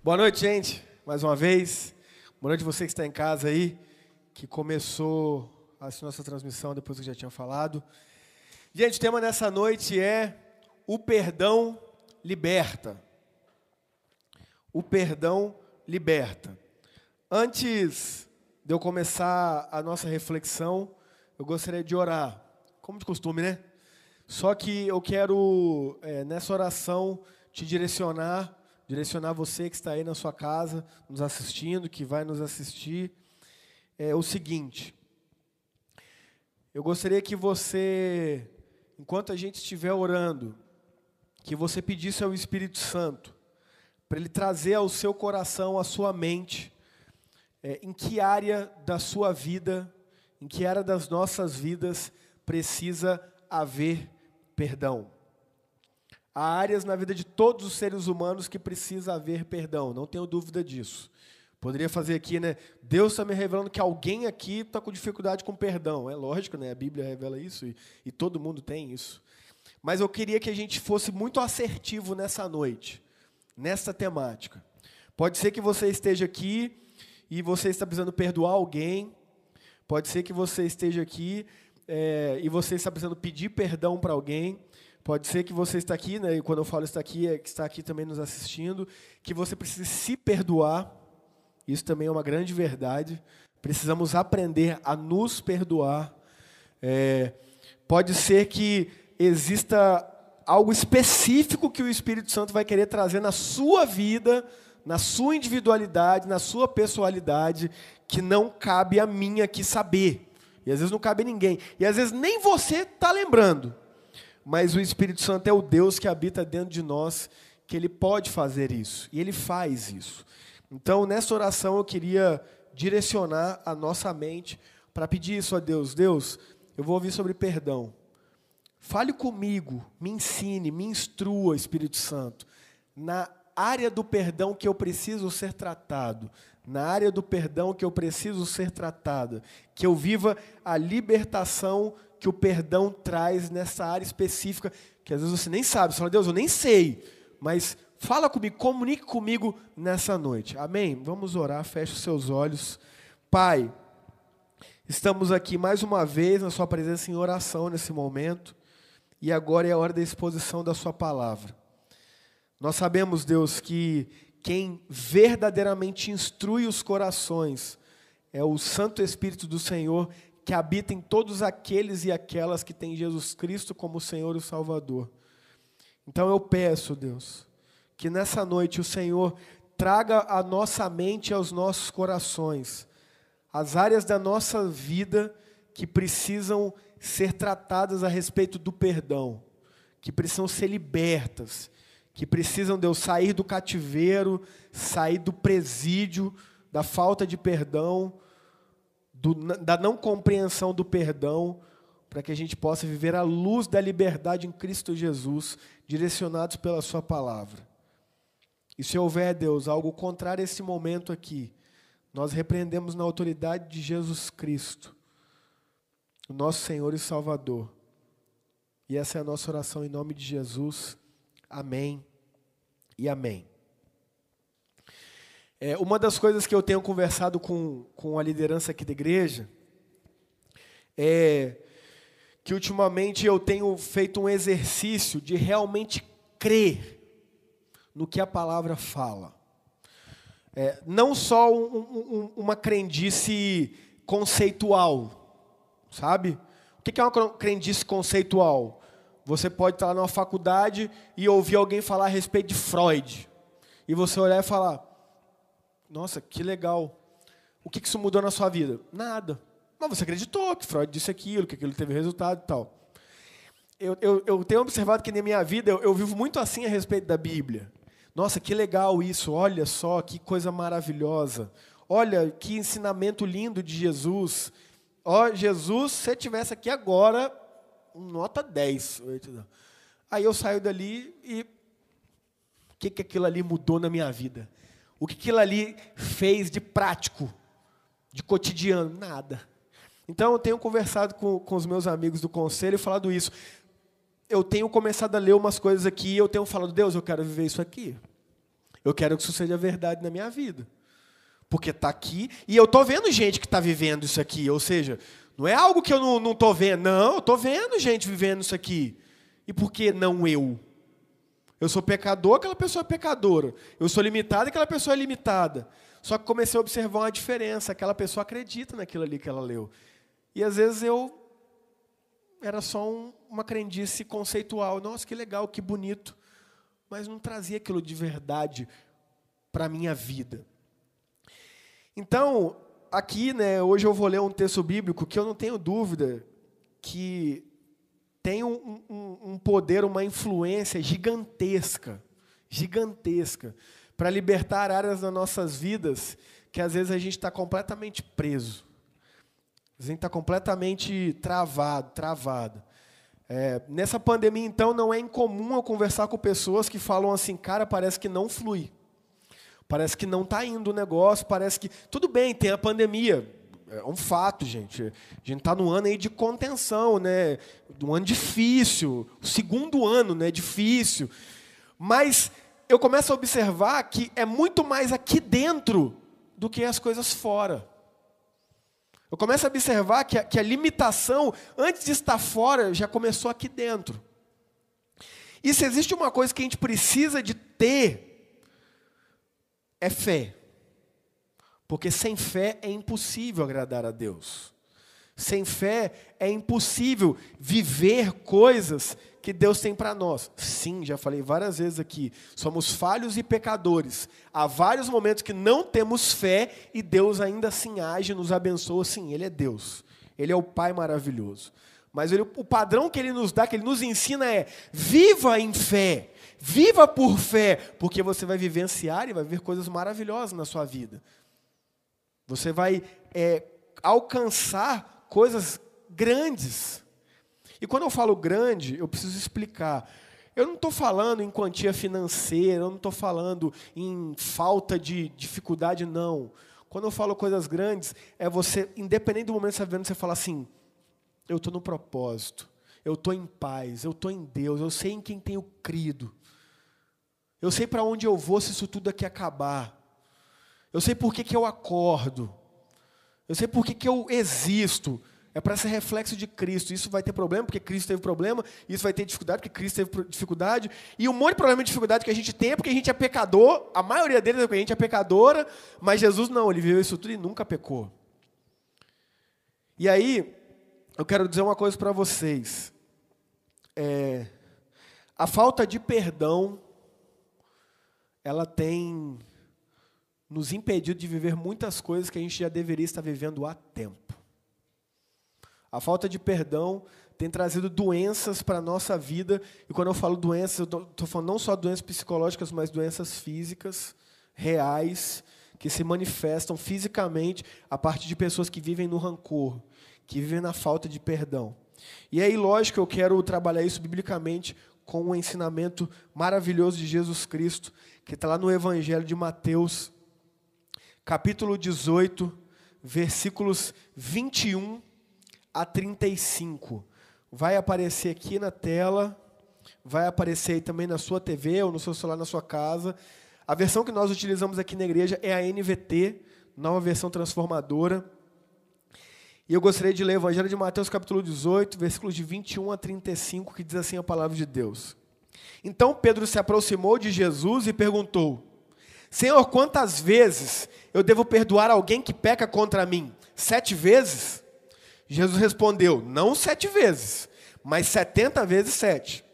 Boa noite, gente. Mais uma vez. Boa noite você que está em casa aí, que começou a nossa transmissão depois que já tinha falado. Gente, o tema nessa noite é o perdão liberta. O perdão liberta. Antes de eu começar a nossa reflexão, eu gostaria de orar, como de costume, né? Só que eu quero, é, nessa oração, te direcionar direcionar você que está aí na sua casa, nos assistindo, que vai nos assistir, é o seguinte. Eu gostaria que você, enquanto a gente estiver orando, que você pedisse ao Espírito Santo, para ele trazer ao seu coração, à sua mente, é, em que área da sua vida, em que área das nossas vidas precisa haver perdão. Há áreas na vida de todos os seres humanos que precisa haver perdão, não tenho dúvida disso. Poderia fazer aqui, né? Deus está me revelando que alguém aqui está com dificuldade com perdão. É lógico, né? A Bíblia revela isso e, e todo mundo tem isso. Mas eu queria que a gente fosse muito assertivo nessa noite, nessa temática. Pode ser que você esteja aqui e você está precisando perdoar alguém. Pode ser que você esteja aqui é, e você está precisando pedir perdão para alguém. Pode ser que você está aqui, né, e quando eu falo está aqui, é que está aqui também nos assistindo, que você precise se perdoar. Isso também é uma grande verdade. Precisamos aprender a nos perdoar. É, pode ser que exista algo específico que o Espírito Santo vai querer trazer na sua vida, na sua individualidade, na sua pessoalidade, que não cabe a mim aqui saber. E às vezes não cabe a ninguém. E às vezes nem você está lembrando mas o Espírito Santo é o Deus que habita dentro de nós, que ele pode fazer isso, e ele faz isso. Então, nessa oração, eu queria direcionar a nossa mente para pedir isso a Deus. Deus, eu vou ouvir sobre perdão. Fale comigo, me ensine, me instrua, Espírito Santo, na área do perdão que eu preciso ser tratado, na área do perdão que eu preciso ser tratada, que eu viva a libertação que o perdão traz nessa área específica, que às vezes você nem sabe. Você fala, Deus, eu nem sei, mas fala comigo, comunique comigo nessa noite. Amém? Vamos orar, feche os seus olhos. Pai, estamos aqui mais uma vez na Sua presença em oração nesse momento, e agora é a hora da exposição da Sua palavra. Nós sabemos, Deus, que quem verdadeiramente instrui os corações é o Santo Espírito do Senhor que habita em todos aqueles e aquelas que têm Jesus Cristo como Senhor e Salvador. Então eu peço, Deus, que nessa noite o Senhor traga à nossa mente e aos nossos corações as áreas da nossa vida que precisam ser tratadas a respeito do perdão, que precisam ser libertas, que precisam, Deus, sair do cativeiro, sair do presídio, da falta de perdão do, da não compreensão do perdão, para que a gente possa viver a luz da liberdade em Cristo Jesus, direcionados pela Sua palavra. E se houver, Deus, algo contrário a esse momento aqui, nós repreendemos na autoridade de Jesus Cristo, o nosso Senhor e Salvador. E essa é a nossa oração em nome de Jesus. Amém e amém. É, uma das coisas que eu tenho conversado com, com a liderança aqui da igreja é que ultimamente eu tenho feito um exercício de realmente crer no que a palavra fala. É, não só um, um, uma crendice conceitual, sabe? O que é uma crendice conceitual? Você pode estar numa faculdade e ouvir alguém falar a respeito de Freud. E você olhar e falar, nossa, que legal. O que isso mudou na sua vida? Nada. Mas você acreditou que Freud disse aquilo, que aquilo teve resultado e tal. Eu, eu, eu tenho observado que na minha vida eu, eu vivo muito assim a respeito da Bíblia. Nossa, que legal isso, olha só, que coisa maravilhosa. Olha, que ensinamento lindo de Jesus. Ó, oh, Jesus, se você estivesse aqui agora, nota 10. Aí eu saio dali e o que, que aquilo ali mudou na minha vida? O que aquilo ali fez de prático, de cotidiano? Nada. Então eu tenho conversado com, com os meus amigos do conselho e falado isso. Eu tenho começado a ler umas coisas aqui e eu tenho falado, Deus, eu quero viver isso aqui. Eu quero que isso seja verdade na minha vida. Porque está aqui e eu estou vendo gente que está vivendo isso aqui. Ou seja, não é algo que eu não estou vendo. Não, eu estou vendo gente vivendo isso aqui. E por que não eu? Eu sou pecador, aquela pessoa é pecadora. Eu sou limitado, aquela pessoa é limitada. Só que comecei a observar uma diferença. Aquela pessoa acredita naquilo ali que ela leu. E às vezes eu era só um, uma crendice conceitual. Nossa, que legal, que bonito. Mas não trazia aquilo de verdade para a minha vida. Então, aqui, né, hoje eu vou ler um texto bíblico que eu não tenho dúvida que tem um, um, um poder, uma influência gigantesca, gigantesca, para libertar áreas das nossas vidas que às vezes a gente está completamente preso. A gente está completamente travado, travado. É, nessa pandemia, então, não é incomum eu conversar com pessoas que falam assim, cara, parece que não flui. Parece que não está indo o negócio, parece que. Tudo bem, tem a pandemia. É um fato, gente. A gente está no ano aí de contenção, né? Um ano difícil. O segundo ano, né? Difícil. Mas eu começo a observar que é muito mais aqui dentro do que as coisas fora. Eu começo a observar que a, que a limitação, antes de estar fora, já começou aqui dentro. E se existe uma coisa que a gente precisa de ter é fé. Porque sem fé é impossível agradar a Deus. Sem fé é impossível viver coisas que Deus tem para nós. Sim, já falei várias vezes aqui, somos falhos e pecadores. Há vários momentos que não temos fé e Deus ainda assim age, nos abençoa. Sim, Ele é Deus. Ele é o Pai maravilhoso. Mas ele, o padrão que Ele nos dá, que Ele nos ensina é: viva em fé. Viva por fé, porque você vai vivenciar e vai ver coisas maravilhosas na sua vida. Você vai é, alcançar coisas grandes. E quando eu falo grande, eu preciso explicar. Eu não estou falando em quantia financeira, eu não estou falando em falta de dificuldade, não. Quando eu falo coisas grandes, é você, independente do momento que você está vivendo, você fala assim: eu estou no propósito, eu estou em paz, eu estou em Deus, eu sei em quem tenho crido. Eu sei para onde eu vou se isso tudo aqui acabar. Eu sei por que, que eu acordo. Eu sei por que, que eu existo. É para ser reflexo de Cristo. Isso vai ter problema, porque Cristo teve problema. Isso vai ter dificuldade, porque Cristo teve dificuldade. E um monte de problema e dificuldade que a gente tem é porque a gente é pecador. A maioria deles é porque a gente é pecadora. Mas Jesus não, ele viveu isso tudo e nunca pecou. E aí, eu quero dizer uma coisa para vocês. É, a falta de perdão ela tem nos impedido de viver muitas coisas que a gente já deveria estar vivendo há tempo. A falta de perdão tem trazido doenças para a nossa vida, e quando eu falo doenças, eu estou falando não só doenças psicológicas, mas doenças físicas, reais, que se manifestam fisicamente a partir de pessoas que vivem no rancor, que vivem na falta de perdão. E aí, lógico, eu quero trabalhar isso biblicamente com o um ensinamento maravilhoso de Jesus Cristo, que está lá no Evangelho de Mateus, capítulo 18, versículos 21 a 35. Vai aparecer aqui na tela, vai aparecer aí também na sua TV ou no seu celular na sua casa. A versão que nós utilizamos aqui na igreja é a NVT, nova versão transformadora. E eu gostaria de ler o Evangelho de Mateus, capítulo 18, versículos de 21 a 35, que diz assim a palavra de Deus. Então Pedro se aproximou de Jesus e perguntou: Senhor, quantas vezes eu devo perdoar alguém que peca contra mim? Sete vezes? Jesus respondeu: Não sete vezes, mas setenta vezes sete.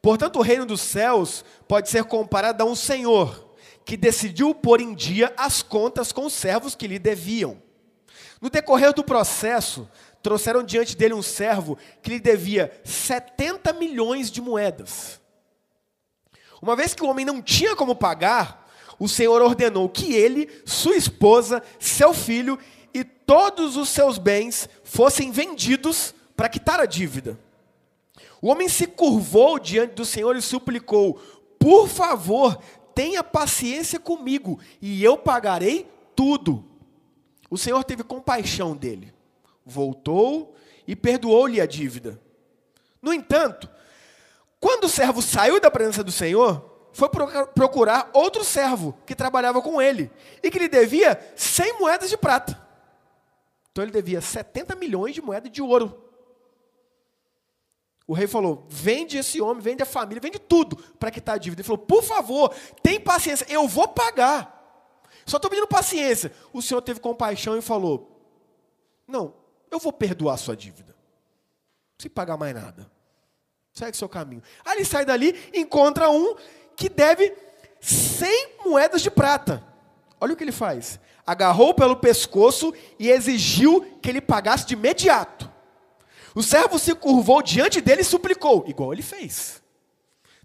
Portanto, o reino dos céus pode ser comparado a um senhor que decidiu pôr em dia as contas com os servos que lhe deviam. No decorrer do processo, trouxeram diante dele um servo que lhe devia 70 milhões de moedas. Uma vez que o homem não tinha como pagar, o Senhor ordenou que ele, sua esposa, seu filho e todos os seus bens fossem vendidos para quitar a dívida. O homem se curvou diante do Senhor e suplicou: Por favor, tenha paciência comigo e eu pagarei tudo. O Senhor teve compaixão dele, voltou e perdoou-lhe a dívida. No entanto, quando o servo saiu da presença do Senhor, foi procurar outro servo que trabalhava com ele e que lhe devia 100 moedas de prata. Então ele devia 70 milhões de moedas de ouro. O rei falou: vende esse homem, vende a família, vende tudo para quitar a dívida. Ele falou: por favor, tem paciência, eu vou pagar. Só estou pedindo paciência. O senhor teve compaixão e falou: não, eu vou perdoar a sua dívida. Não precisa pagar mais nada. Segue seu caminho. Aí ele sai dali, encontra um que deve 100 moedas de prata. Olha o que ele faz. Agarrou pelo pescoço e exigiu que ele pagasse de imediato. O servo se curvou diante dele e suplicou, igual ele fez.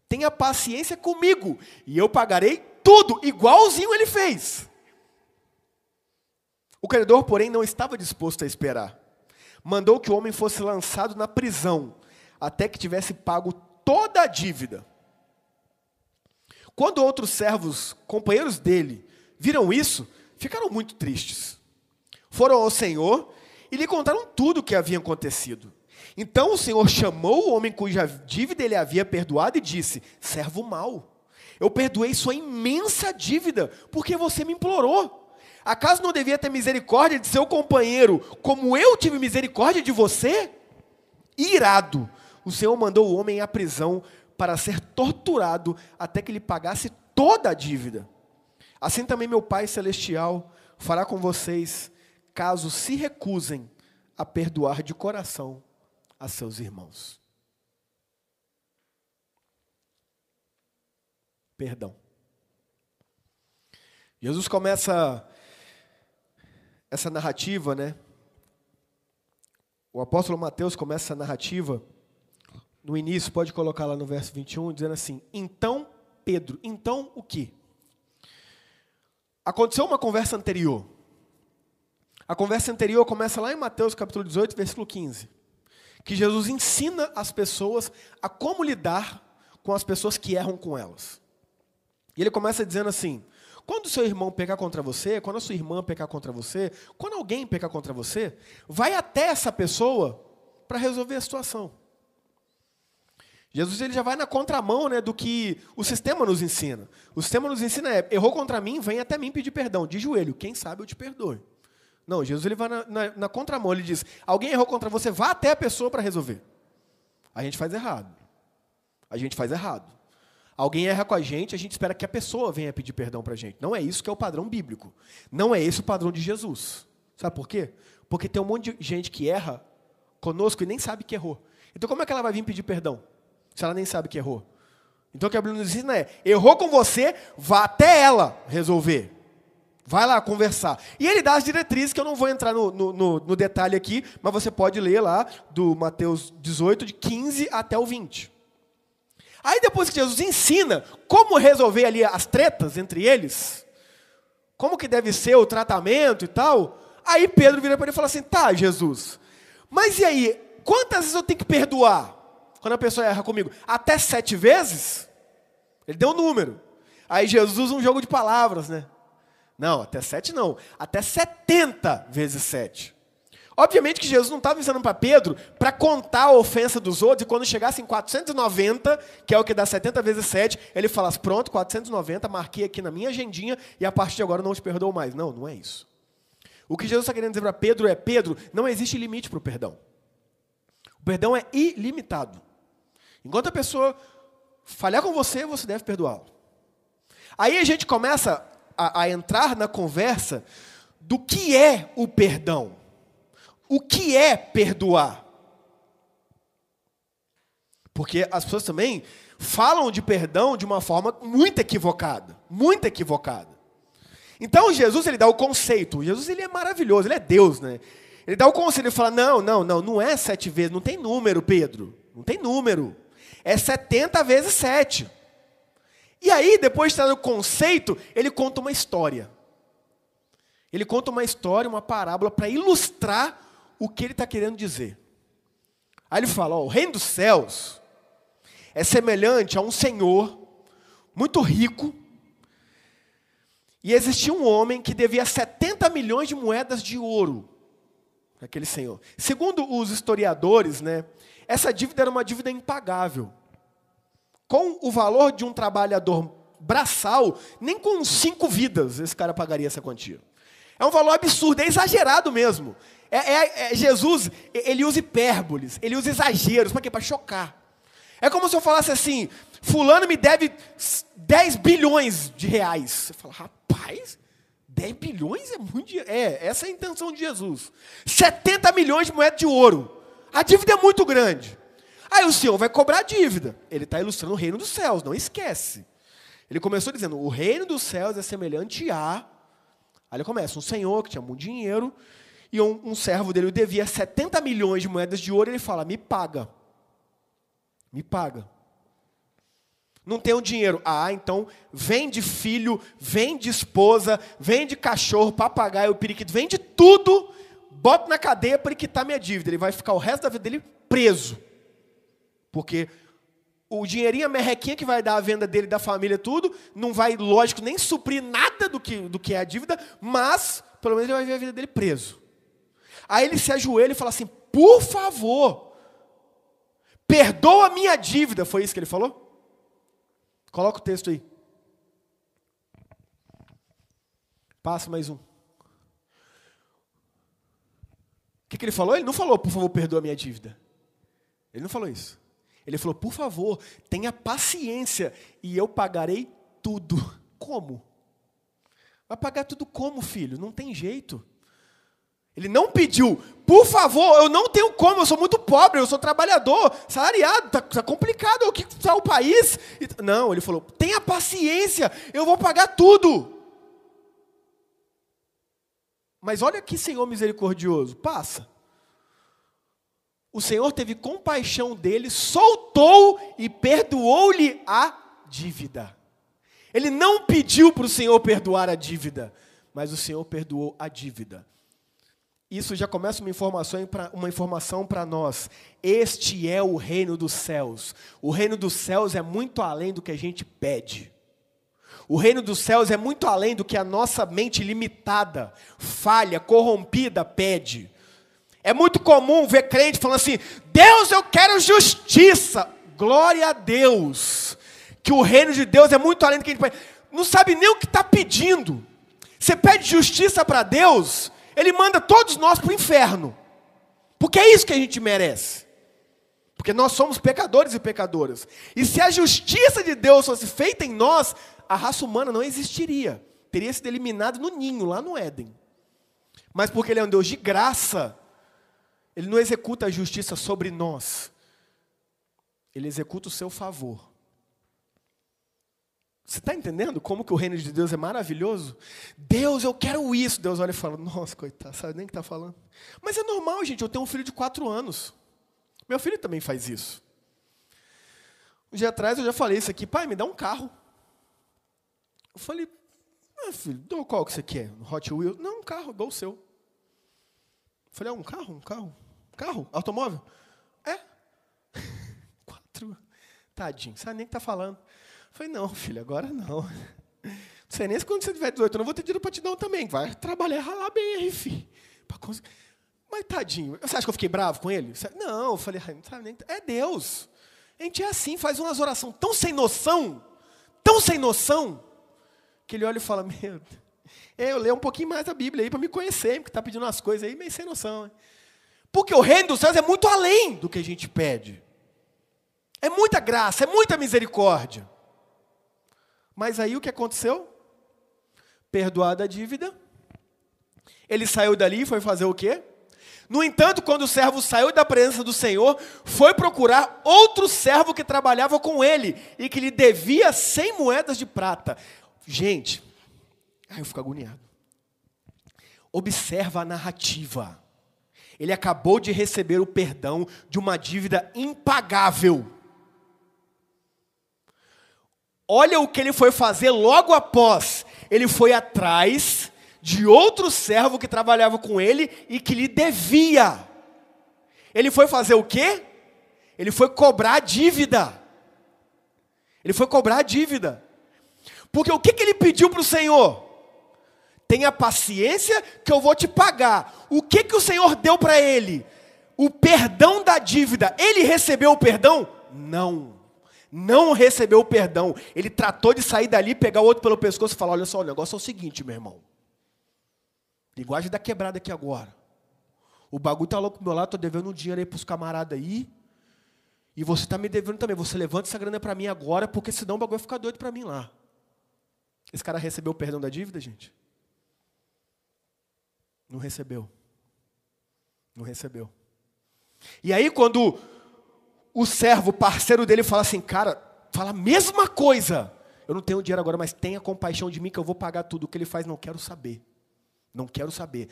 Tenha paciência comigo, e eu pagarei tudo, igualzinho ele fez. O credor, porém, não estava disposto a esperar. Mandou que o homem fosse lançado na prisão, até que tivesse pago toda a dívida. Quando outros servos, companheiros dele, viram isso, ficaram muito tristes. Foram ao Senhor e lhe contaram tudo o que havia acontecido. Então o Senhor chamou o homem cuja dívida ele havia perdoado e disse: Servo mau, eu perdoei sua imensa dívida, porque você me implorou. Acaso não devia ter misericórdia de seu companheiro, como eu tive misericórdia de você? Irado, o Senhor mandou o homem à prisão para ser torturado até que ele pagasse toda a dívida. Assim também meu Pai Celestial fará com vocês, caso se recusem a perdoar de coração a seus irmãos. Perdão. Jesus começa essa narrativa, né? O apóstolo Mateus começa essa narrativa no início, pode colocar lá no verso 21, dizendo assim: Então Pedro, então o que? Aconteceu uma conversa anterior. A conversa anterior começa lá em Mateus capítulo 18, versículo 15 que Jesus ensina as pessoas a como lidar com as pessoas que erram com elas. E ele começa dizendo assim: quando seu irmão pecar contra você, quando a sua irmã pecar contra você, quando alguém pecar contra você, vai até essa pessoa para resolver a situação. Jesus ele já vai na contramão né, do que o sistema nos ensina. O sistema nos ensina é, errou contra mim, vem até mim pedir perdão, de joelho, quem sabe eu te perdoe. Não, Jesus ele vai na, na, na contramão, ele diz: alguém errou contra você, vá até a pessoa para resolver. A gente faz errado. A gente faz errado. Alguém erra com a gente, a gente espera que a pessoa venha pedir perdão para a gente. Não é isso que é o padrão bíblico. Não é esse o padrão de Jesus. Sabe por quê? Porque tem um monte de gente que erra conosco e nem sabe que errou. Então como é que ela vai vir pedir perdão? Se ela nem sabe que errou. Então o que a Bíblia nos ensina é: errou com você, vá até ela resolver. Vai lá conversar. E ele dá as diretrizes, que eu não vou entrar no, no, no, no detalhe aqui, mas você pode ler lá do Mateus 18, de 15 até o 20. Aí depois que Jesus ensina como resolver ali as tretas entre eles, como que deve ser o tratamento e tal, aí Pedro vira para ele e fala assim: tá, Jesus, mas e aí, quantas vezes eu tenho que perdoar quando a pessoa erra comigo? Até sete vezes? Ele deu um número. Aí Jesus um jogo de palavras, né? Não, até sete não. Até 70 vezes sete. Obviamente que Jesus não estava ensinando para Pedro para contar a ofensa dos outros e quando chegasse em 490, que é o que dá 70 vezes 7, ele falasse: Pronto, 490, marquei aqui na minha agendinha e a partir de agora não te perdoo mais. Não, não é isso. O que Jesus está querendo dizer para Pedro é: Pedro, não existe limite para o perdão. O perdão é ilimitado. Enquanto a pessoa falhar com você, você deve perdoá-lo. Aí a gente começa a, a entrar na conversa do que é o perdão. O que é perdoar? Porque as pessoas também falam de perdão de uma forma muito equivocada, muito equivocada. Então Jesus ele dá o conceito. Jesus ele é maravilhoso, ele é Deus, né? Ele dá o conceito, ele fala: não, não, não, não é sete vezes, não tem número, Pedro, não tem número. É 70 vezes sete. E aí, depois de estar no conceito, ele conta uma história. Ele conta uma história, uma parábola, para ilustrar o que ele está querendo dizer. Aí ele fala: ó, o reino dos céus é semelhante a um senhor muito rico. E existia um homem que devia 70 milhões de moedas de ouro. Aquele senhor. Segundo os historiadores, né, essa dívida era uma dívida impagável com o valor de um trabalhador braçal, nem com cinco vidas esse cara pagaria essa quantia. É um valor absurdo, é exagerado mesmo. É, é, é Jesus, ele usa hipérboles, ele usa exageros, para quê? Para chocar. É como se eu falasse assim, fulano me deve 10 bilhões de reais. Você fala, rapaz, 10 bilhões é muito dinheiro. É, essa é a intenção de Jesus. 70 milhões de moedas de ouro. A dívida é muito grande. Aí o Senhor vai cobrar a dívida. Ele está ilustrando o reino dos céus, não esquece. Ele começou dizendo: o reino dos céus é semelhante a. Aí ele começa: um senhor que tinha muito dinheiro, e um, um servo dele devia 70 milhões de moedas de ouro, e ele fala: me paga. Me paga. Não tenho dinheiro. Ah, então vende filho, vende esposa, vende cachorro, papagaio, periquito, vende tudo, bota na cadeia para quitar minha dívida. Ele vai ficar o resto da vida dele preso. Porque o dinheirinho, a merrequinha que vai dar a venda dele, da família, tudo, não vai, lógico, nem suprir nada do que, do que é a dívida, mas pelo menos ele vai ver a vida dele preso. Aí ele se ajoelha e fala assim: por favor, perdoa a minha dívida. Foi isso que ele falou? Coloca o texto aí. Passa mais um. O que, que ele falou? Ele não falou, por favor, perdoa a minha dívida. Ele não falou isso. Ele falou: por favor, tenha paciência e eu pagarei tudo. Como? Vai pagar tudo como, filho? Não tem jeito. Ele não pediu, por favor, eu não tenho como, eu sou muito pobre, eu sou trabalhador, salariado, está tá complicado, o que está o país? Não, ele falou, tenha paciência, eu vou pagar tudo. Mas olha que Senhor misericordioso, passa. O Senhor teve compaixão dele, soltou e perdoou-lhe a dívida. Ele não pediu para o Senhor perdoar a dívida, mas o Senhor perdoou a dívida. Isso já começa uma informação para uma informação para nós. Este é o reino dos céus. O reino dos céus é muito além do que a gente pede. O reino dos céus é muito além do que a nossa mente limitada, falha, corrompida pede. É muito comum ver crente falando assim: Deus, eu quero justiça. Glória a Deus. Que o reino de Deus é muito além do que a gente pede. Não sabe nem o que está pedindo. Você pede justiça para Deus, Ele manda todos nós para o inferno. Porque é isso que a gente merece. Porque nós somos pecadores e pecadoras. E se a justiça de Deus fosse feita em nós, a raça humana não existiria. Teria sido eliminado no ninho, lá no Éden. Mas porque Ele é um Deus de graça, ele não executa a justiça sobre nós. Ele executa o seu favor. Você está entendendo como que o reino de Deus é maravilhoso? Deus, eu quero isso. Deus olha e fala, nossa, coitado, sabe nem o que está falando. Mas é normal, gente, eu tenho um filho de quatro anos. Meu filho também faz isso. Um dia atrás eu já falei isso aqui, pai, me dá um carro. Eu falei, ah, filho, qual que você quer? Um Hot Wheels? Não, um carro, igual o seu. Falei, ah, um carro? Um carro? Carro? Automóvel? É. Quatro. Tadinho, sabe nem o que está falando. Falei, não, filho, agora não. Não sei nem se quando você tiver 18, eu não vou ter dinheiro para te dar um também. Vai trabalhar ralar bem aí, filho. Mas tadinho, você acha que eu fiquei bravo com ele? Não, eu falei, não sabe nem. É Deus. A gente é assim, faz umas orações tão sem noção, tão sem noção, que ele olha e fala, meu. É, eu leio um pouquinho mais a Bíblia aí para me conhecer, porque está pedindo umas coisas aí meio sem noção. Hein? Porque o reino dos céus é muito além do que a gente pede. É muita graça, é muita misericórdia. Mas aí o que aconteceu? Perdoada a dívida, ele saiu dali e foi fazer o quê? No entanto, quando o servo saiu da presença do Senhor, foi procurar outro servo que trabalhava com ele e que lhe devia cem moedas de prata. Gente, Ai, eu fico agoniado. Observa a narrativa. Ele acabou de receber o perdão de uma dívida impagável. Olha o que ele foi fazer logo após. Ele foi atrás de outro servo que trabalhava com ele e que lhe devia. Ele foi fazer o quê? Ele foi cobrar a dívida. Ele foi cobrar a dívida. Porque o que, que ele pediu para o Senhor? Tenha paciência que eu vou te pagar. O que que o Senhor deu para ele? O perdão da dívida. Ele recebeu o perdão? Não. Não recebeu o perdão. Ele tratou de sair dali, pegar o outro pelo pescoço e falar: Olha só, o negócio é o seguinte, meu irmão. Linguagem da quebrada aqui agora. O bagulho tá louco pro meu lado, tô devendo um dinheiro aí pros camaradas aí. E você tá me devendo também. Você levanta essa grana para mim agora, porque senão o bagulho vai ficar doido para mim lá. Esse cara recebeu o perdão da dívida, gente? Não recebeu. Não recebeu. E aí, quando o servo, parceiro dele, fala assim, cara, fala a mesma coisa. Eu não tenho dinheiro agora, mas tenha compaixão de mim que eu vou pagar tudo. O que ele faz, não quero saber. Não quero saber.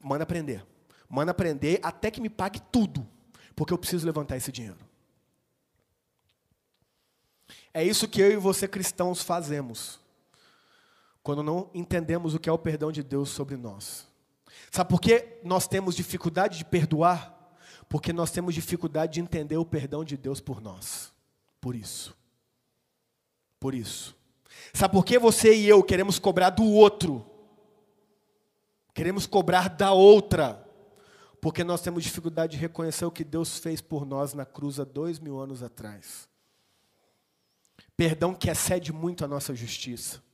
Manda aprender. Manda aprender até que me pague tudo. Porque eu preciso levantar esse dinheiro. É isso que eu e você cristãos fazemos. Quando não entendemos o que é o perdão de Deus sobre nós. Sabe por que nós temos dificuldade de perdoar? Porque nós temos dificuldade de entender o perdão de Deus por nós. Por isso. Por isso. Sabe por que você e eu queremos cobrar do outro? Queremos cobrar da outra. Porque nós temos dificuldade de reconhecer o que Deus fez por nós na cruz há dois mil anos atrás. Perdão que excede muito a nossa justiça.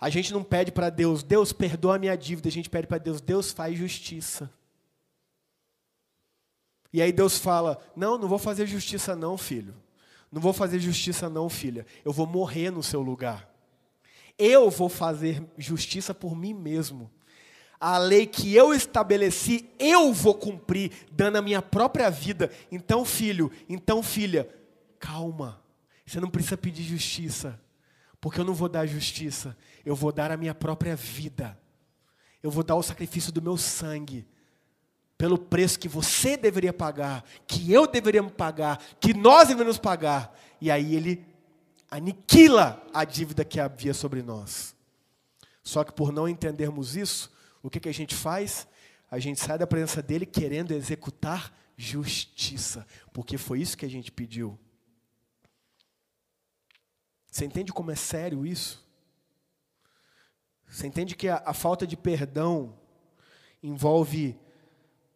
A gente não pede para Deus, Deus perdoa a minha dívida, a gente pede para Deus, Deus faz justiça. E aí Deus fala: Não, não vou fazer justiça, não, filho. Não vou fazer justiça, não, filha. Eu vou morrer no seu lugar. Eu vou fazer justiça por mim mesmo. A lei que eu estabeleci, eu vou cumprir, dando a minha própria vida. Então, filho, então, filha, calma. Você não precisa pedir justiça, porque eu não vou dar justiça. Eu vou dar a minha própria vida. Eu vou dar o sacrifício do meu sangue pelo preço que você deveria pagar, que eu deveria pagar, que nós deveríamos pagar. E aí ele aniquila a dívida que havia sobre nós. Só que por não entendermos isso, o que, que a gente faz? A gente sai da presença dele querendo executar justiça, porque foi isso que a gente pediu. Você entende como é sério isso? Você entende que a, a falta de perdão envolve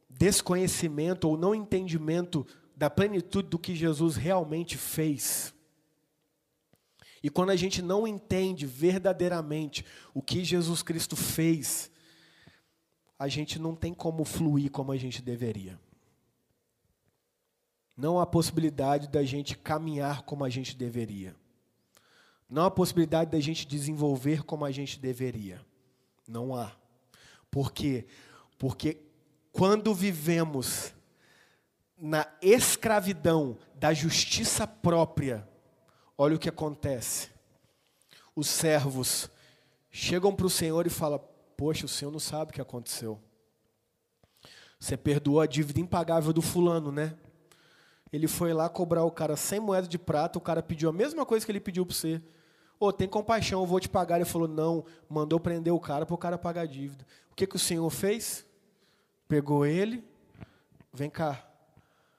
desconhecimento ou não entendimento da plenitude do que Jesus realmente fez. E quando a gente não entende verdadeiramente o que Jesus Cristo fez, a gente não tem como fluir como a gente deveria. Não há possibilidade da gente caminhar como a gente deveria. Não há possibilidade da gente desenvolver como a gente deveria. Não há. Por quê? Porque quando vivemos na escravidão da justiça própria, olha o que acontece. Os servos chegam para o Senhor e falam: Poxa, o Senhor não sabe o que aconteceu. Você perdoou a dívida impagável do fulano, né? Ele foi lá cobrar o cara 100 moedas de prata, o cara pediu a mesma coisa que ele pediu para você. Ô, oh, tem compaixão, eu vou te pagar. Ele falou, não, mandou prender o cara para o cara pagar a dívida. O que, que o Senhor fez? Pegou ele, vem cá,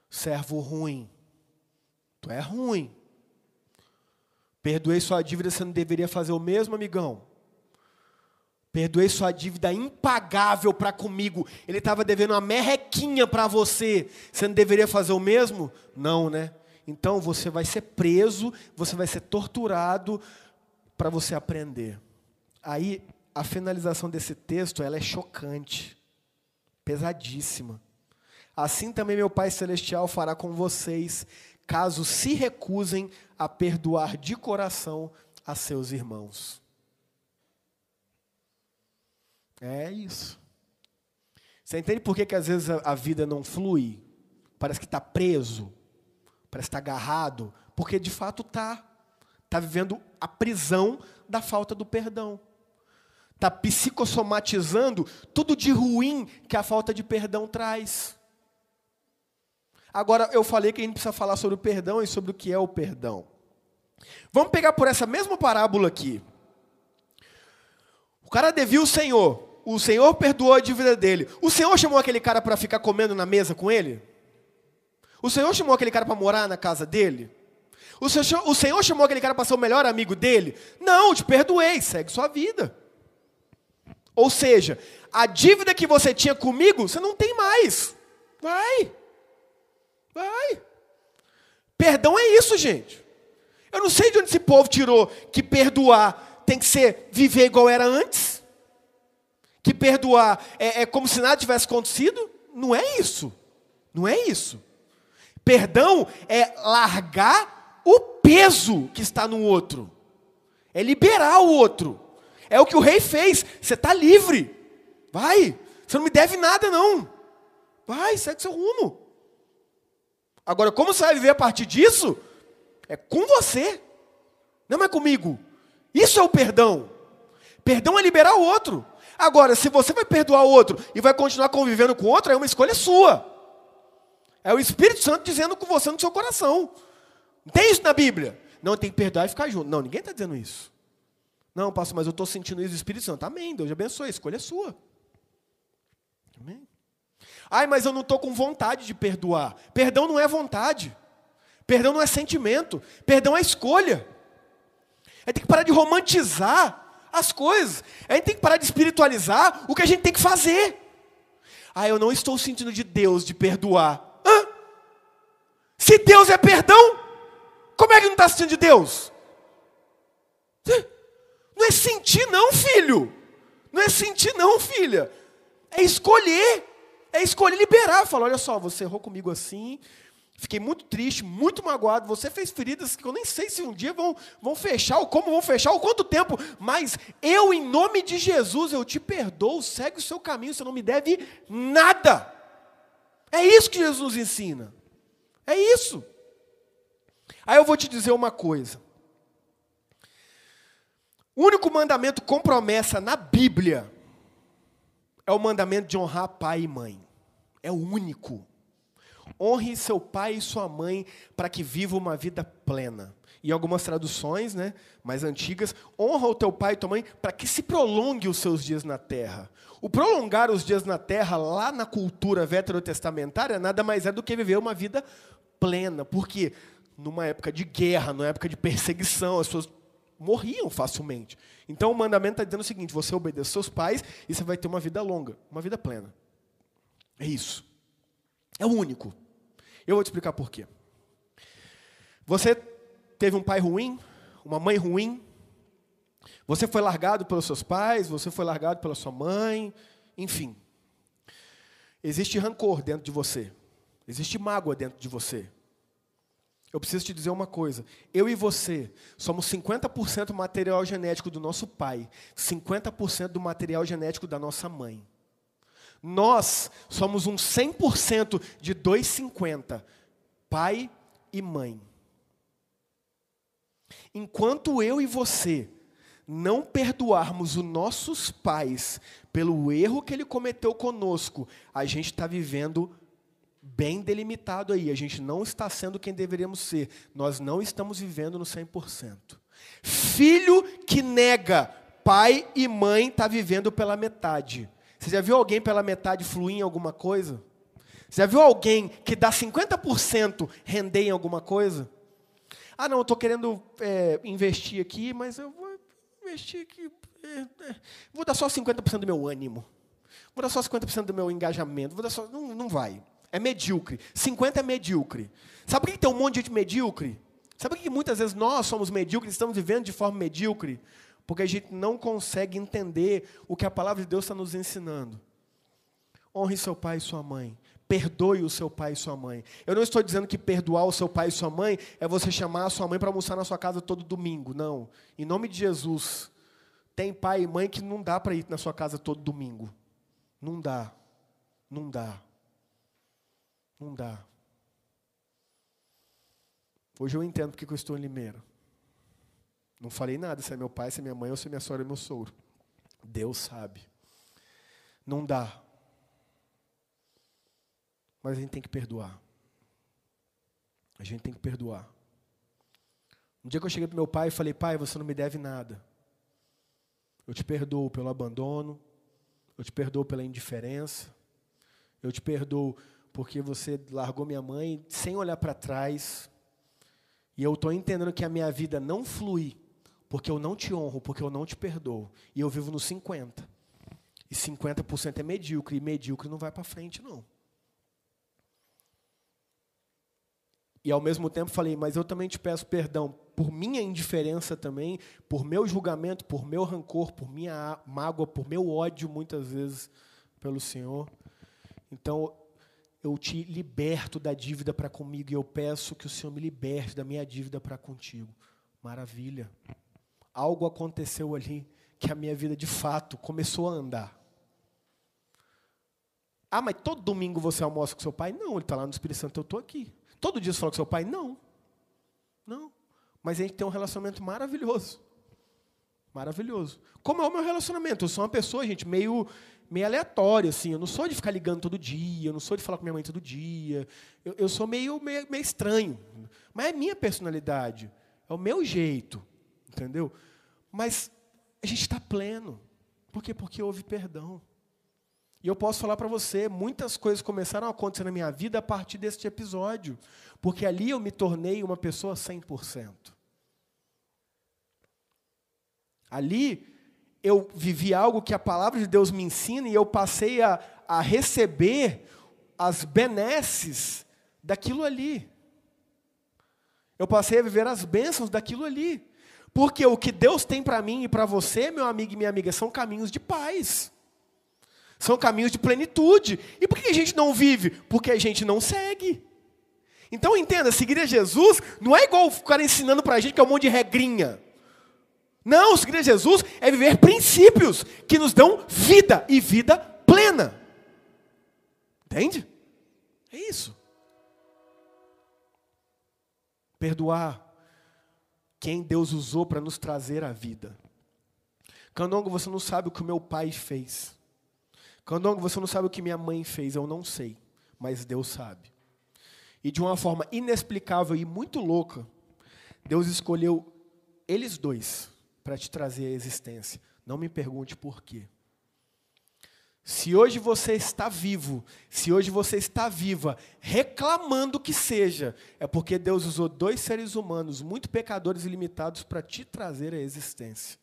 servo ruim. Tu é ruim. Perdoei sua dívida, você não deveria fazer o mesmo, amigão? Perdoei sua dívida impagável para comigo. Ele estava devendo uma merrequinha para você. Você não deveria fazer o mesmo? Não, né? Então você vai ser preso, você vai ser torturado para você aprender. Aí a finalização desse texto ela é chocante pesadíssima. Assim também meu Pai Celestial fará com vocês, caso se recusem a perdoar de coração a seus irmãos. É isso. Você entende por que, que às vezes a, a vida não flui? Parece que está preso, parece que está agarrado, porque de fato está. Está vivendo a prisão da falta do perdão está psicossomatizando tudo de ruim que a falta de perdão traz. Agora, eu falei que a gente precisa falar sobre o perdão e sobre o que é o perdão. Vamos pegar por essa mesma parábola aqui. O cara devia o Senhor. O Senhor perdoou a dívida dele. O Senhor chamou aquele cara para ficar comendo na mesa com ele? O Senhor chamou aquele cara para morar na casa dele? O Senhor, o Senhor chamou aquele cara para ser o melhor amigo dele? Não, te perdoei, segue sua vida. Ou seja, a dívida que você tinha comigo, você não tem mais. Vai. Vai. Perdão é isso, gente. Eu não sei de onde esse povo tirou que perdoar tem que ser viver igual era antes. Que perdoar é, é como se nada tivesse acontecido. Não é isso. Não é isso. Perdão é largar o peso que está no outro. É liberar o outro. É o que o rei fez. Você está livre. Vai. Você não me deve nada, não. Vai, segue seu rumo. Agora, como você vai viver a partir disso? É com você. Não é comigo. Isso é o perdão. Perdão é liberar o outro. Agora, se você vai perdoar o outro e vai continuar convivendo com o outro, é uma escolha sua. É o Espírito Santo dizendo com você no seu coração. Não tem isso na Bíblia. Não, tem que perdoar e ficar junto. Não, ninguém está dizendo isso. Não, pastor, mas eu estou sentindo isso do Espírito Santo. Amém, Deus abençoe, a escolha é sua. Amém. Ai, mas eu não estou com vontade de perdoar. Perdão não é vontade. Perdão não é sentimento. Perdão é escolha. A gente tem que parar de romantizar as coisas. A gente tem que parar de espiritualizar o que a gente tem que fazer. Ah, eu não estou sentindo de Deus de perdoar. Hã? Se Deus é perdão, como é que não está sentindo de Deus? Não é sentir, não, filho. Não é sentir, não, filha. É escolher. É escolher liberar. Falar: olha só, você errou comigo assim. Fiquei muito triste, muito magoado. Você fez feridas que eu nem sei se um dia vão, vão fechar, ou como vão fechar, ou quanto tempo. Mas eu, em nome de Jesus, eu te perdoo. Segue o seu caminho, você não me deve nada. É isso que Jesus ensina. É isso. Aí eu vou te dizer uma coisa. O único mandamento com promessa na Bíblia é o mandamento de honrar pai e mãe. É o único. Honre seu pai e sua mãe para que viva uma vida plena. Em algumas traduções, né, mais antigas, honra o teu pai e tua mãe para que se prolongue os seus dias na terra. O prolongar os dias na terra, lá na cultura veterotestamentária, nada mais é do que viver uma vida plena. Porque numa época de guerra, numa época de perseguição, as pessoas morriam facilmente. Então o mandamento está dizendo o seguinte: você obedece seus pais e você vai ter uma vida longa, uma vida plena. É isso. É o único. Eu vou te explicar por quê. Você teve um pai ruim, uma mãe ruim, você foi largado pelos seus pais, você foi largado pela sua mãe, enfim. Existe rancor dentro de você, existe mágoa dentro de você. Eu preciso te dizer uma coisa: eu e você somos 50% material genético do nosso pai, 50% do material genético da nossa mãe. Nós somos um 100% de 250, pai e mãe. Enquanto eu e você não perdoarmos os nossos pais pelo erro que ele cometeu conosco, a gente está vivendo bem delimitado aí. A gente não está sendo quem deveríamos ser. Nós não estamos vivendo no 100%. Filho que nega pai e mãe está vivendo pela metade. Você já viu alguém pela metade fluir em alguma coisa? Você já viu alguém que dá 50% render em alguma coisa? Ah, não, eu estou querendo é, investir aqui, mas eu vou investir aqui. É, é, vou dar só 50% do meu ânimo. Vou dar só 50% do meu engajamento. Vou dar só, não, não vai. É medíocre. 50 é medíocre. Sabe por que tem um monte de gente medíocre? Sabe por que muitas vezes nós somos medíocres, estamos vivendo de forma medíocre? Porque a gente não consegue entender o que a palavra de Deus está nos ensinando. Honre seu pai e sua mãe. Perdoe o seu pai e sua mãe. Eu não estou dizendo que perdoar o seu pai e sua mãe é você chamar a sua mãe para almoçar na sua casa todo domingo. Não. Em nome de Jesus, tem pai e mãe que não dá para ir na sua casa todo domingo. Não dá. Não dá. Não dá. Hoje eu entendo porque eu estou em Limeira. Não falei nada se é meu pai, se é minha mãe ou se é minha sogra ou meu sogro. Deus sabe. Não dá. Mas a gente tem que perdoar. A gente tem que perdoar. Um dia que eu cheguei para meu pai e falei, pai, você não me deve nada. Eu te perdoo pelo abandono, eu te perdoo pela indiferença, eu te perdoo porque você largou minha mãe sem olhar para trás. E eu estou entendendo que a minha vida não flui porque eu não te honro, porque eu não te perdoo. E eu vivo nos 50. E 50% é medíocre, e medíocre não vai para frente, não. E ao mesmo tempo falei, mas eu também te peço perdão por minha indiferença também, por meu julgamento, por meu rancor, por minha mágoa, por meu ódio muitas vezes pelo Senhor. Então, eu te liberto da dívida para comigo e eu peço que o Senhor me liberte da minha dívida para contigo. Maravilha. Algo aconteceu ali que a minha vida de fato começou a andar. Ah, mas todo domingo você almoça com seu pai? Não, ele está lá no Espírito Santo, eu estou aqui. Todo dia você fala com seu pai? Não. Não. Mas a gente tem um relacionamento maravilhoso. Maravilhoso. Como é o meu relacionamento? Eu sou uma pessoa, gente, meio, meio aleatória, assim. Eu não sou de ficar ligando todo dia, eu não sou de falar com minha mãe todo dia. Eu, eu sou meio, meio, meio estranho. Mas é minha personalidade. É o meu jeito. Entendeu? Mas a gente está pleno. Por quê? Porque houve perdão. E eu posso falar para você, muitas coisas começaram a acontecer na minha vida a partir deste episódio. Porque ali eu me tornei uma pessoa 100%. Ali eu vivi algo que a palavra de Deus me ensina e eu passei a, a receber as benesses daquilo ali. Eu passei a viver as bênçãos daquilo ali. Porque o que Deus tem para mim e para você, meu amigo e minha amiga, são caminhos de paz. São caminhos de plenitude. E por que a gente não vive? Porque a gente não segue. Então entenda, seguir a Jesus não é igual ficar ensinando para a gente que é um monte de regrinha. Não, seguir a Jesus é viver princípios que nos dão vida e vida plena. Entende? É isso. Perdoar quem Deus usou para nos trazer a vida. Candongo, você não sabe o que o meu pai fez. Candongo, você não sabe o que minha mãe fez, eu não sei, mas Deus sabe. E de uma forma inexplicável e muito louca, Deus escolheu eles dois para te trazer a existência. Não me pergunte por quê. Se hoje você está vivo, se hoje você está viva, reclamando que seja, é porque Deus usou dois seres humanos, muito pecadores e limitados, para te trazer a existência.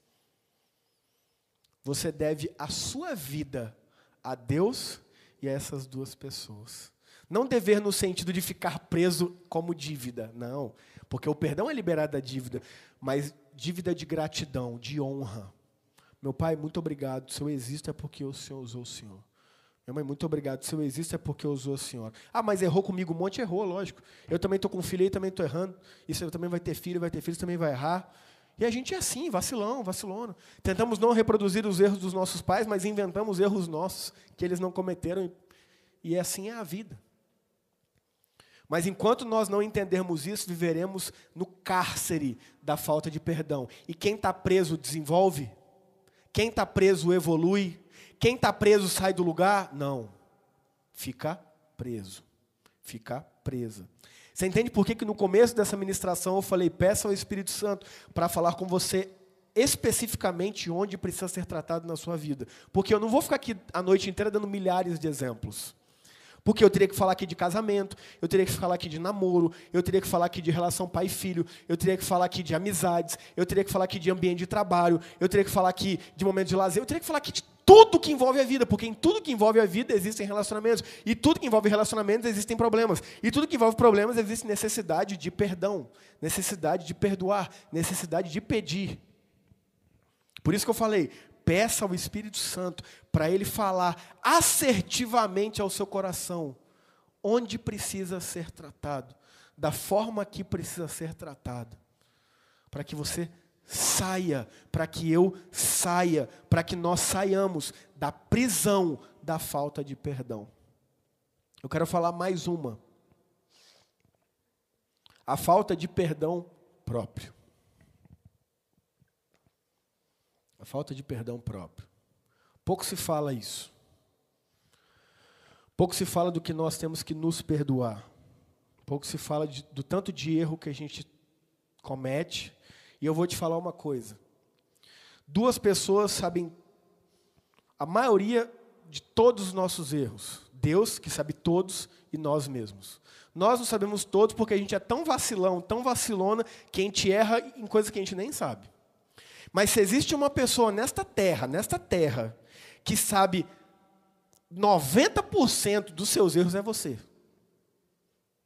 Você deve a sua vida a Deus e a essas duas pessoas. Não dever no sentido de ficar preso como dívida, não. Porque o perdão é liberar da dívida, mas dívida de gratidão, de honra. Meu pai, muito obrigado. Se eu existo é porque o Senhor usou o Senhor. Minha mãe, muito obrigado. Se eu existo é porque usou a senhora. Ah, mas errou comigo um monte? Errou, lógico. Eu também estou com filho e também estou errando. E você também vai ter filho, vai ter filho, você também vai errar. E a gente é assim, vacilão, vacilona. Tentamos não reproduzir os erros dos nossos pais, mas inventamos erros nossos que eles não cometeram. E assim é a vida. Mas enquanto nós não entendermos isso, viveremos no cárcere da falta de perdão. E quem está preso desenvolve? Quem está preso evolui? Quem está preso sai do lugar? Não. Fica preso. Fica presa. Você entende por que, que no começo dessa ministração eu falei, peça ao Espírito Santo para falar com você especificamente onde precisa ser tratado na sua vida. Porque eu não vou ficar aqui a noite inteira dando milhares de exemplos. Porque eu teria que falar aqui de casamento, eu teria que falar aqui de namoro, eu teria que falar aqui de relação pai filho, eu teria que falar aqui de amizades, eu teria que falar aqui de ambiente de trabalho, eu teria que falar aqui de momento de lazer, eu teria que falar aqui de tudo que envolve a vida, porque em tudo que envolve a vida existem relacionamentos, e tudo que envolve relacionamentos existem problemas, e tudo que envolve problemas existe necessidade de perdão, necessidade de perdoar, necessidade de pedir. Por isso que eu falei, peça ao Espírito Santo para ele falar assertivamente ao seu coração onde precisa ser tratado, da forma que precisa ser tratado, para que você saia, para que eu saia, para que nós saiamos da prisão da falta de perdão. Eu quero falar mais uma. A falta de perdão próprio. A falta de perdão próprio. Pouco se fala isso. Pouco se fala do que nós temos que nos perdoar. Pouco se fala de, do tanto de erro que a gente comete. E eu vou te falar uma coisa. Duas pessoas sabem a maioria de todos os nossos erros. Deus, que sabe todos, e nós mesmos. Nós não sabemos todos porque a gente é tão vacilão, tão vacilona, que a gente erra em coisas que a gente nem sabe. Mas se existe uma pessoa nesta terra, nesta terra, que sabe 90% dos seus erros é você.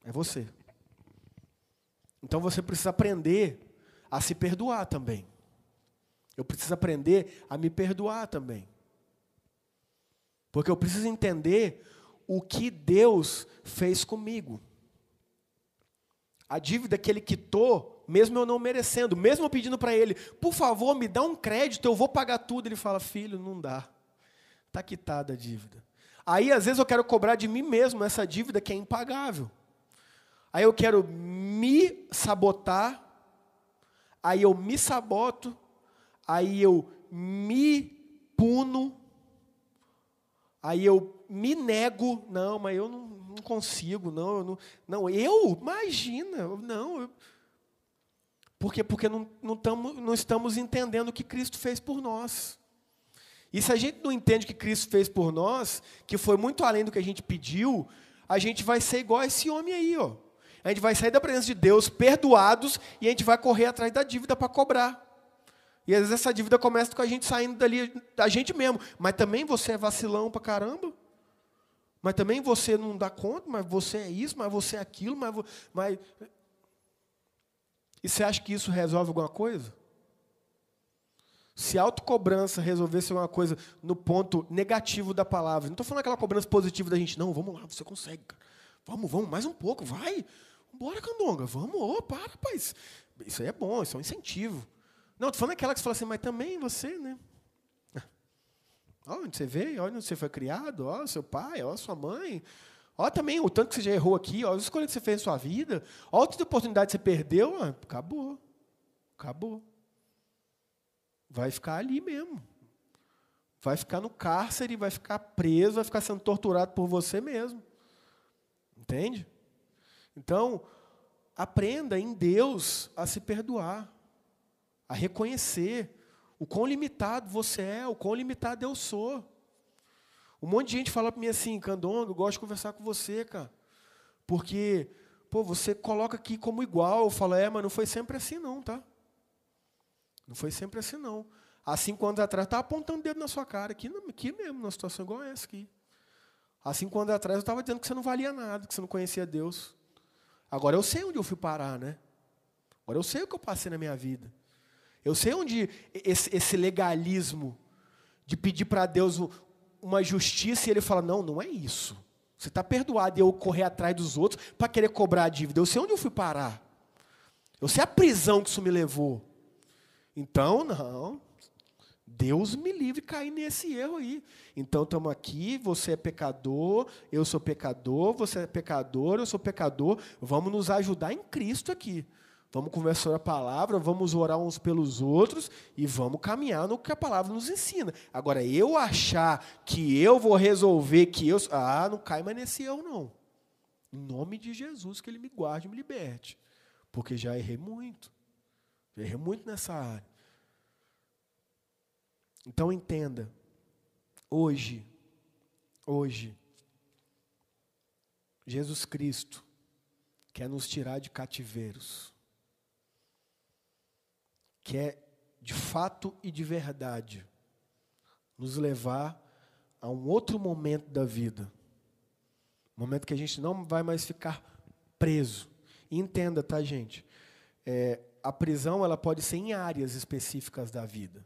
É você. Então você precisa aprender a se perdoar também. Eu preciso aprender a me perdoar também. Porque eu preciso entender o que Deus fez comigo. A dívida que Ele quitou, mesmo eu não merecendo, mesmo eu pedindo para Ele, por favor, me dá um crédito, eu vou pagar tudo. Ele fala, filho, não dá. Está quitada a dívida. Aí, às vezes, eu quero cobrar de mim mesmo essa dívida que é impagável. Aí eu quero me sabotar, aí eu me saboto, aí eu me puno, aí eu me nego, não, mas eu não, não consigo, não, eu não, não, eu, imagina, não, eu, por quê? Porque não, não, tamo, não estamos entendendo o que Cristo fez por nós. E se a gente não entende o que Cristo fez por nós, que foi muito além do que a gente pediu, a gente vai ser igual a esse homem aí, ó. A gente vai sair da presença de Deus perdoados e a gente vai correr atrás da dívida para cobrar. E às vezes essa dívida começa com a gente saindo dali, da gente mesmo. Mas também você é vacilão para caramba. Mas também você não dá conta, mas você é isso, mas você é aquilo, mas. mas... E você acha que isso resolve alguma coisa? Se a autocobrança resolvesse alguma coisa no ponto negativo da palavra, não estou falando aquela cobrança positiva da gente, não, vamos lá, você consegue, cara. Vamos, vamos, mais um pouco, vai. Bora, candonga, vamos, oh, para, rapaz. Isso aí é bom, isso é um incentivo. Não, estou falando aquela que você fala assim, mas também você, né? Olha onde você veio, olha onde você foi criado, olha seu pai, olha sua mãe. Olha também o tanto que você já errou aqui, olha as escolhas que você fez na sua vida, olha a oportunidade que você perdeu, acabou. Acabou. Vai ficar ali mesmo. Vai ficar no cárcere, vai ficar preso, vai ficar sendo torturado por você mesmo. Entende? Então, aprenda em Deus a se perdoar, a reconhecer o quão limitado você é, o quão limitado eu sou. Um monte de gente fala para mim assim, Candonga, eu gosto de conversar com você, cara. Porque, pô, você coloca aqui como igual. Eu falo, é, mas não foi sempre assim não, tá? Não foi sempre assim não. Há cinco anos atrás, estava apontando o dedo na sua cara, aqui, aqui mesmo, numa situação igual essa aqui. Há cinco anos atrás, eu estava dizendo que você não valia nada, que você não conhecia Deus. Agora eu sei onde eu fui parar, né? Agora eu sei o que eu passei na minha vida. Eu sei onde esse, esse legalismo de pedir para Deus uma justiça e ele fala: não, não é isso. Você está perdoado e eu correr atrás dos outros para querer cobrar a dívida. Eu sei onde eu fui parar. Eu sei a prisão que isso me levou. Então, não. Deus me livre de cair nesse erro aí. Então estamos aqui, você é pecador, eu sou pecador, você é pecador, eu sou pecador. Vamos nos ajudar em Cristo aqui. Vamos conversar a palavra, vamos orar uns pelos outros e vamos caminhar no que a palavra nos ensina. Agora, eu achar que eu vou resolver, que eu. Ah, não cai mais nesse eu, não. Em nome de Jesus, que Ele me guarde e me liberte. Porque já errei muito. Já errei muito nessa área. Então entenda. Hoje, hoje, Jesus Cristo quer nos tirar de cativeiros quer, de fato e de verdade, nos levar a um outro momento da vida. Momento que a gente não vai mais ficar preso. E entenda, tá, gente? É, a prisão ela pode ser em áreas específicas da vida.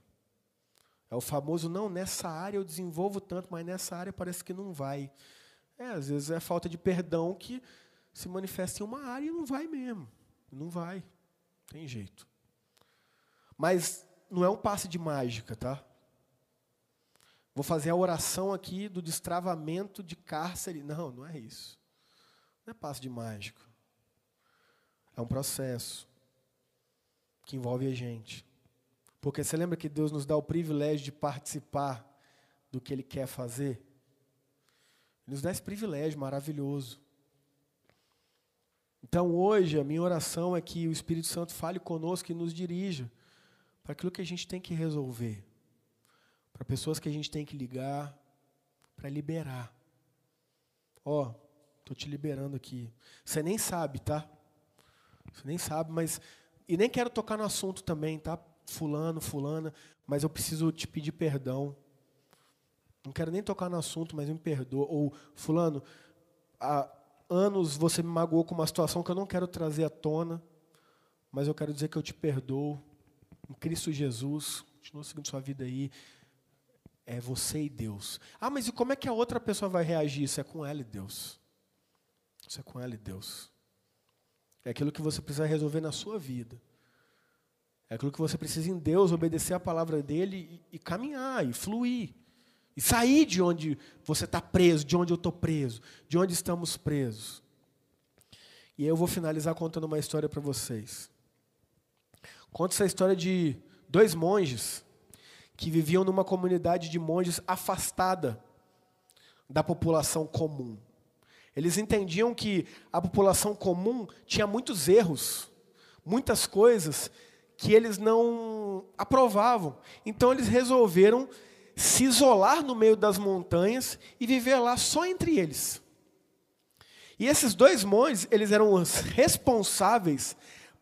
É o famoso, não, nessa área eu desenvolvo tanto, mas nessa área parece que não vai. É, às vezes é falta de perdão que se manifesta em uma área e não vai mesmo. Não vai. Tem jeito. Mas não é um passe de mágica, tá? Vou fazer a oração aqui do destravamento de cárcere. Não, não é isso. Não é passe de mágica. É um processo que envolve a gente. Porque você lembra que Deus nos dá o privilégio de participar do que Ele quer fazer? Ele nos dá esse privilégio maravilhoso. Então hoje a minha oração é que o Espírito Santo fale conosco e nos dirija para aquilo que a gente tem que resolver, para pessoas que a gente tem que ligar, para liberar. Ó, oh, tô te liberando aqui. Você nem sabe, tá? Você nem sabe, mas e nem quero tocar no assunto também, tá? Fulano, fulana, mas eu preciso te pedir perdão. Não quero nem tocar no assunto, mas me perdoa. Ou fulano, há anos você me magoou com uma situação que eu não quero trazer à tona. mas eu quero dizer que eu te perdoo em Cristo Jesus. Continua seguindo sua vida aí. É você e Deus. Ah, mas e como é que a outra pessoa vai reagir? Isso é com ela e Deus. Isso é com ela e Deus. É aquilo que você precisa resolver na sua vida. É aquilo que você precisa em Deus, obedecer a palavra dele e, e caminhar, e fluir. E sair de onde você está preso, de onde eu estou preso, de onde estamos presos. E eu vou finalizar contando uma história para vocês. Conta essa história de dois monges que viviam numa comunidade de monges afastada da população comum. Eles entendiam que a população comum tinha muitos erros, muitas coisas que eles não aprovavam. Então eles resolveram se isolar no meio das montanhas e viver lá só entre eles. E esses dois monges, eles eram os responsáveis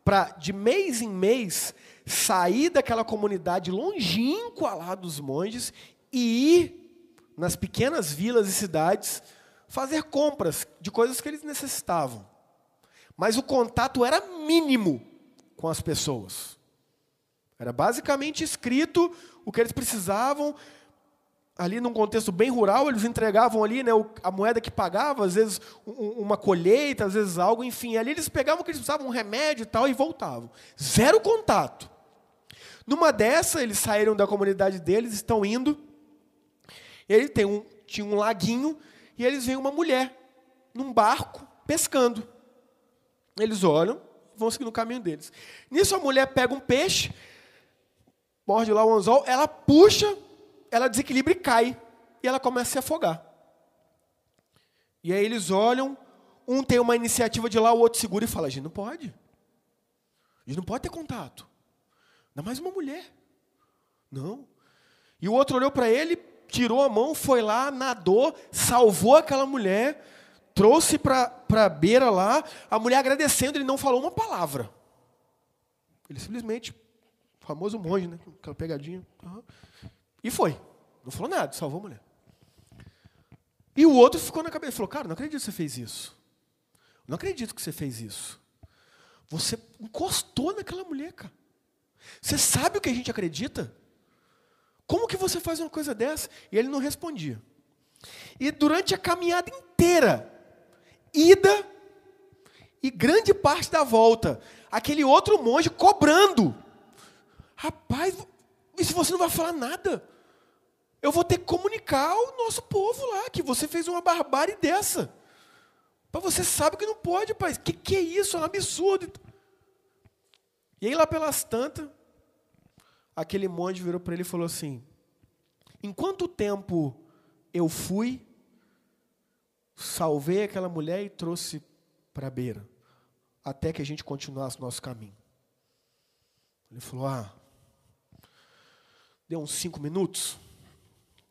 para, de mês em mês, sair daquela comunidade longínqua lá dos monges e ir nas pequenas vilas e cidades fazer compras de coisas que eles necessitavam. Mas o contato era mínimo com as pessoas. Era basicamente escrito o que eles precisavam, ali num contexto bem rural, eles entregavam ali né, a moeda que pagava, às vezes uma colheita, às vezes algo, enfim. Ali eles pegavam o que eles precisavam, um remédio e tal, e voltavam. Zero contato. Numa dessa, eles saíram da comunidade deles, estão indo. Ele tem um, tinha um laguinho, e eles veem uma mulher num barco pescando. Eles olham, vão seguir no caminho deles. Nisso a mulher pega um peixe, morde lá o anzol, ela puxa ela desequilibra e cai. E ela começa a se afogar. E aí eles olham, um tem uma iniciativa de lá, o outro segura e fala: a gente não pode. A gente não pode ter contato. Ainda mais uma mulher. Não. E o outro olhou para ele, tirou a mão, foi lá, nadou, salvou aquela mulher, trouxe para a beira lá, a mulher agradecendo, ele não falou uma palavra. Ele simplesmente, famoso monge, né? Aquela pegadinha. Uhum. E foi. Não falou nada, salvou a mulher. E o outro ficou na cabeça, falou, cara, não acredito que você fez isso. Não acredito que você fez isso. Você encostou naquela mulher, cara. Você sabe o que a gente acredita? Como que você faz uma coisa dessa? E ele não respondia. E durante a caminhada inteira, ida e grande parte da volta, aquele outro monge cobrando. Rapaz, e se você não vai falar nada? Eu vou ter que comunicar ao nosso povo lá que você fez uma barbárie dessa. Mas você sabe que não pode, pai. Que, que é isso? É um absurdo. E aí, lá pelas tantas, aquele monge virou para ele e falou assim: Em quanto tempo eu fui, salvei aquela mulher e trouxe para a beira, até que a gente continuasse nosso caminho? Ele falou: Ah, deu uns cinco minutos.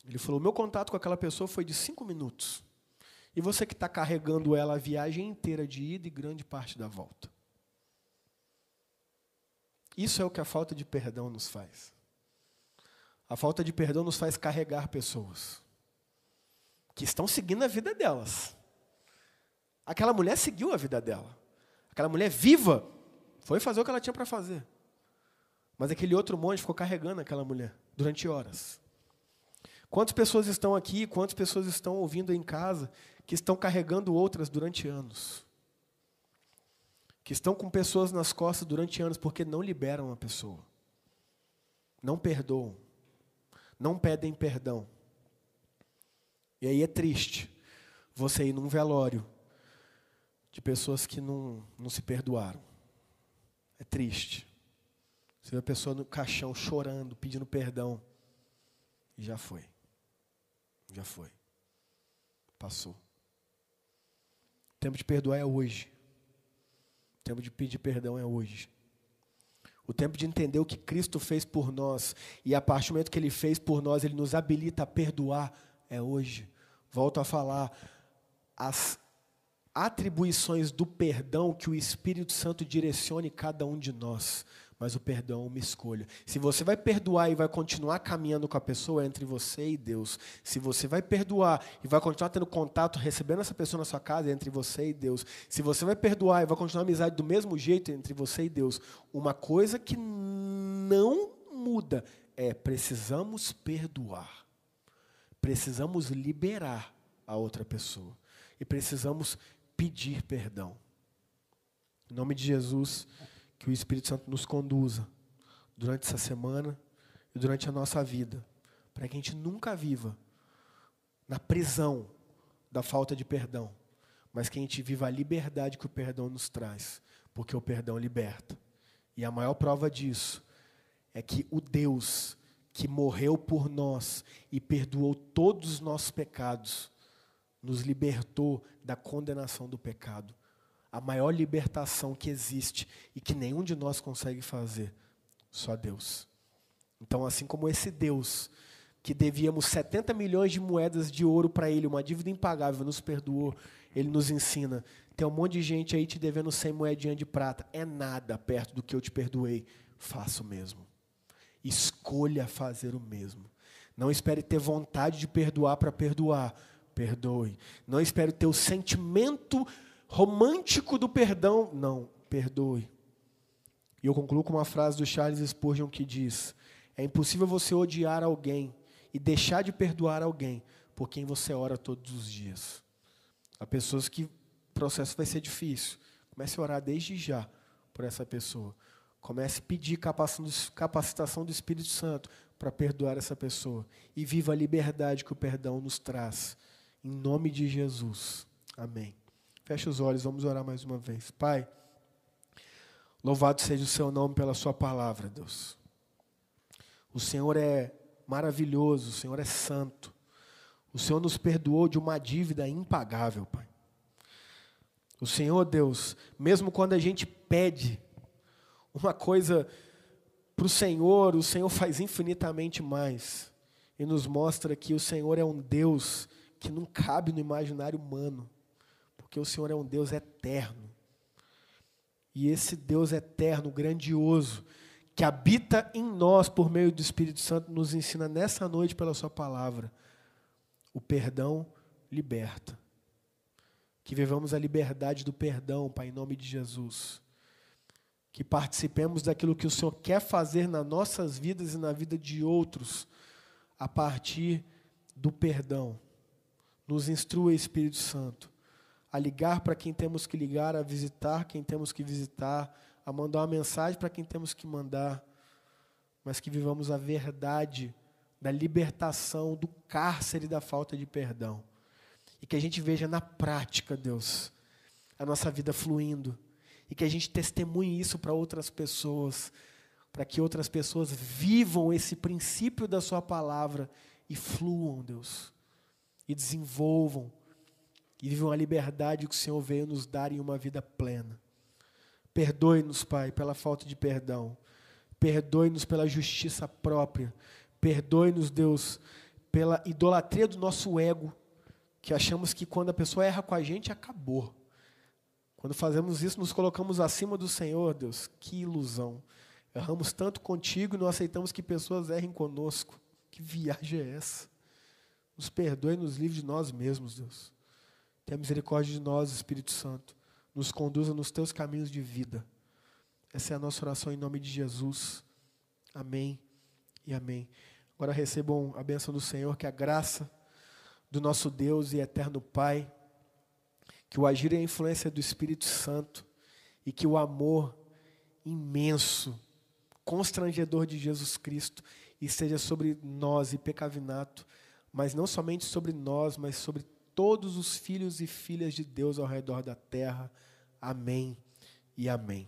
Ele falou: meu contato com aquela pessoa foi de cinco minutos. E você que está carregando ela a viagem inteira de ida e grande parte da volta. Isso é o que a falta de perdão nos faz. A falta de perdão nos faz carregar pessoas que estão seguindo a vida delas. Aquela mulher seguiu a vida dela. Aquela mulher viva foi fazer o que ela tinha para fazer. Mas aquele outro monge ficou carregando aquela mulher durante horas. Quantas pessoas estão aqui, quantas pessoas estão ouvindo em casa que estão carregando outras durante anos? Que estão com pessoas nas costas durante anos porque não liberam a pessoa. Não perdoam. Não pedem perdão. E aí é triste você ir num velório de pessoas que não, não se perdoaram. É triste. Você vê a pessoa no caixão chorando, pedindo perdão. E já foi. Já foi. Passou. O tempo de perdoar é hoje. O tempo de pedir perdão é hoje. O tempo de entender o que Cristo fez por nós e a partir do momento que Ele fez por nós, Ele nos habilita a perdoar é hoje. Volto a falar, as atribuições do perdão que o Espírito Santo direcione cada um de nós mas o perdão é uma escolha. Se você vai perdoar e vai continuar caminhando com a pessoa, é entre você e Deus. Se você vai perdoar e vai continuar tendo contato, recebendo essa pessoa na sua casa, é entre você e Deus. Se você vai perdoar e vai continuar a amizade do mesmo jeito, é entre você e Deus. Uma coisa que não muda é precisamos perdoar. Precisamos liberar a outra pessoa. E precisamos pedir perdão. Em nome de Jesus, que o Espírito Santo nos conduza durante essa semana e durante a nossa vida, para que a gente nunca viva na prisão da falta de perdão, mas que a gente viva a liberdade que o perdão nos traz, porque o perdão liberta. E a maior prova disso é que o Deus que morreu por nós e perdoou todos os nossos pecados, nos libertou da condenação do pecado a maior libertação que existe e que nenhum de nós consegue fazer, só Deus. Então, assim como esse Deus, que devíamos 70 milhões de moedas de ouro para Ele, uma dívida impagável, nos perdoou, Ele nos ensina. Tem um monte de gente aí te devendo 100 moedinhas de prata, é nada perto do que eu te perdoei. Faça o mesmo. Escolha fazer o mesmo. Não espere ter vontade de perdoar para perdoar. Perdoe. Não espere ter o sentimento romântico do perdão. Não, perdoe. E eu concluo com uma frase do Charles Spurgeon que diz: É impossível você odiar alguém e deixar de perdoar alguém por quem você ora todos os dias. Há pessoas que o processo vai ser difícil. Comece a orar desde já por essa pessoa. Comece a pedir capacitação do Espírito Santo para perdoar essa pessoa. E viva a liberdade que o perdão nos traz. Em nome de Jesus. Amém. Feche os olhos, vamos orar mais uma vez. Pai, louvado seja o seu nome pela sua palavra, Deus. O Senhor é maravilhoso, o Senhor é santo. O Senhor nos perdoou de uma dívida impagável, Pai. O Senhor, Deus, mesmo quando a gente pede uma coisa para o Senhor, o Senhor faz infinitamente mais. E nos mostra que o Senhor é um Deus que não cabe no imaginário humano porque o Senhor é um Deus eterno. E esse Deus eterno, grandioso, que habita em nós por meio do Espírito Santo, nos ensina nessa noite pela Sua palavra. O perdão liberta. Que vivamos a liberdade do perdão, Pai, em nome de Jesus. Que participemos daquilo que o Senhor quer fazer nas nossas vidas e na vida de outros, a partir do perdão. Nos instrua, Espírito Santo a ligar para quem temos que ligar, a visitar quem temos que visitar, a mandar uma mensagem para quem temos que mandar, mas que vivamos a verdade da libertação do cárcere da falta de perdão. E que a gente veja na prática, Deus, a nossa vida fluindo. E que a gente testemunhe isso para outras pessoas, para que outras pessoas vivam esse princípio da Sua palavra e fluam, Deus, e desenvolvam e vivam a liberdade que o Senhor veio nos dar em uma vida plena. Perdoe-nos, Pai, pela falta de perdão. Perdoe-nos pela justiça própria. Perdoe-nos, Deus, pela idolatria do nosso ego, que achamos que quando a pessoa erra com a gente, acabou. Quando fazemos isso, nos colocamos acima do Senhor, Deus. Que ilusão. Erramos tanto contigo e não aceitamos que pessoas errem conosco. Que viagem é essa? Nos perdoe e nos livre de nós mesmos, Deus. Tenha misericórdia de nós, Espírito Santo. Nos conduza nos teus caminhos de vida. Essa é a nossa oração em nome de Jesus. Amém e amém. Agora recebam a bênção do Senhor, que a graça do nosso Deus e eterno Pai, que o agir e a influência do Espírito Santo e que o amor imenso, constrangedor de Jesus Cristo esteja sobre nós e pecavinato, mas não somente sobre nós, mas sobre todos os filhos e filhas de Deus ao redor da terra. Amém e amém.